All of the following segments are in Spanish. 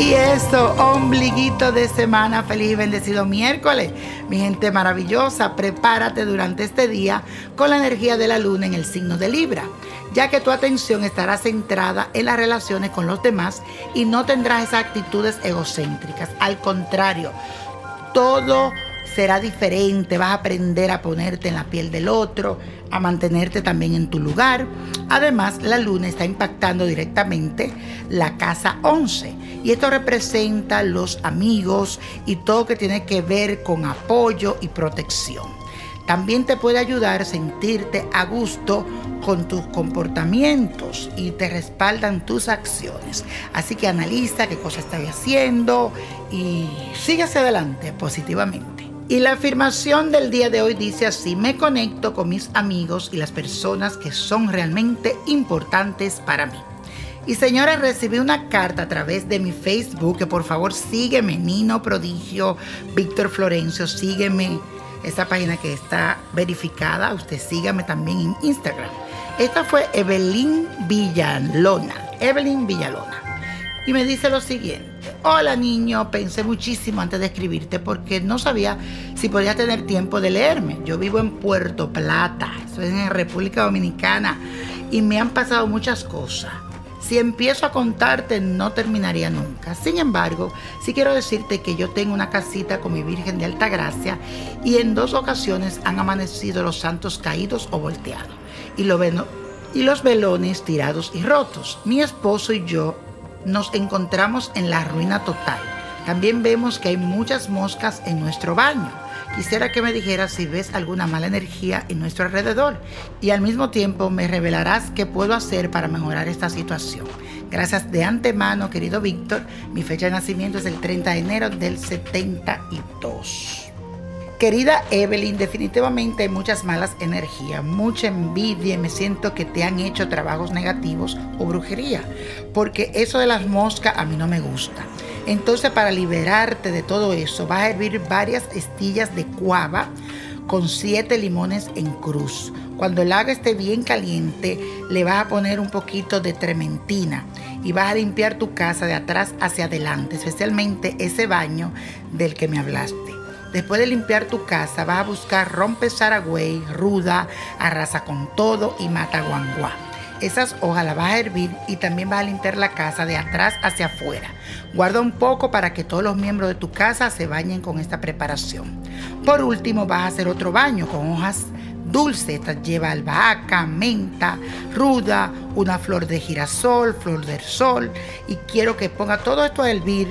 Eso, ombliguito de semana, feliz y bendecido miércoles. Mi gente maravillosa, prepárate durante este día con la energía de la luna en el signo de Libra, ya que tu atención estará centrada en las relaciones con los demás y no tendrás esas actitudes egocéntricas. Al contrario, todo será diferente, vas a aprender a ponerte en la piel del otro, a mantenerte también en tu lugar. Además, la luna está impactando directamente la casa 11 y esto representa los amigos y todo que tiene que ver con apoyo y protección. También te puede ayudar a sentirte a gusto con tus comportamientos y te respaldan tus acciones. Así que analiza qué cosa estás haciendo y sigue hacia adelante positivamente. Y la afirmación del día de hoy dice así, me conecto con mis amigos y las personas que son realmente importantes para mí. Y señora, recibí una carta a través de mi Facebook, que por favor sígueme, Nino Prodigio, Víctor Florencio, sígueme, esta página que está verificada, usted sígame también en Instagram. Esta fue Evelyn Villalona, Evelyn Villalona. Y me dice lo siguiente. Hola niño, pensé muchísimo antes de escribirte porque no sabía si podía tener tiempo de leerme. Yo vivo en Puerto Plata, es en República Dominicana, y me han pasado muchas cosas. Si empiezo a contarte no terminaría nunca. Sin embargo, sí quiero decirte que yo tengo una casita con mi Virgen de Alta Gracia y en dos ocasiones han amanecido los santos caídos o volteados y, y los velones tirados y rotos. Mi esposo y yo nos encontramos en la ruina total. También vemos que hay muchas moscas en nuestro baño. Quisiera que me dijeras si ves alguna mala energía en nuestro alrededor y al mismo tiempo me revelarás qué puedo hacer para mejorar esta situación. Gracias de antemano, querido Víctor. Mi fecha de nacimiento es el 30 de enero del 72. Querida Evelyn, definitivamente hay muchas malas energías, mucha envidia y me siento que te han hecho trabajos negativos o brujería, porque eso de las moscas a mí no me gusta. Entonces para liberarte de todo eso vas a hervir varias estillas de cuava con siete limones en cruz. Cuando el agua esté bien caliente, le vas a poner un poquito de trementina y vas a limpiar tu casa de atrás hacia adelante, especialmente ese baño del que me hablaste. Después de limpiar tu casa, vas a buscar rompe saragüey, ruda, arrasa con todo y mata guanguá. Esas hojas las vas a hervir y también vas a limpiar la casa de atrás hacia afuera. Guarda un poco para que todos los miembros de tu casa se bañen con esta preparación. Por último, vas a hacer otro baño con hojas dulces. Esta lleva albahaca, menta, ruda, una flor de girasol, flor del sol. Y quiero que ponga todo esto a hervir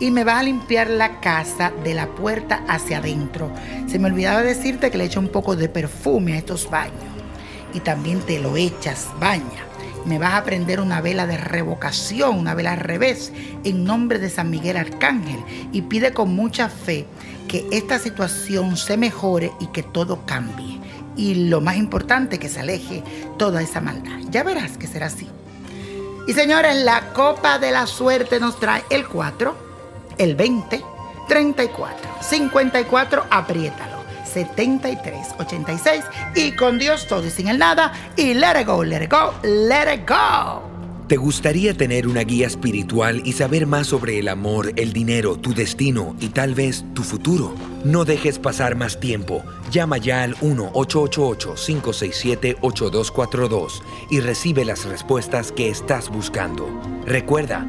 y me vas a limpiar la casa de la puerta hacia adentro. Se me olvidaba decirte que le echo un poco de perfume a estos baños y también te lo echas, baña. Me vas a prender una vela de revocación, una vela al revés, en nombre de San Miguel Arcángel y pide con mucha fe que esta situación se mejore y que todo cambie. Y lo más importante, que se aleje toda esa maldad. Ya verás que será así. Y señores, la copa de la suerte nos trae el 4, el 20, 34, 54, apriétalo, 73, 86 y con Dios todo y sin el nada y let it go, let it go, let it go. ¿Te gustaría tener una guía espiritual y saber más sobre el amor, el dinero, tu destino y tal vez tu futuro? No dejes pasar más tiempo. Llama ya al 1-888-567-8242 y recibe las respuestas que estás buscando. Recuerda,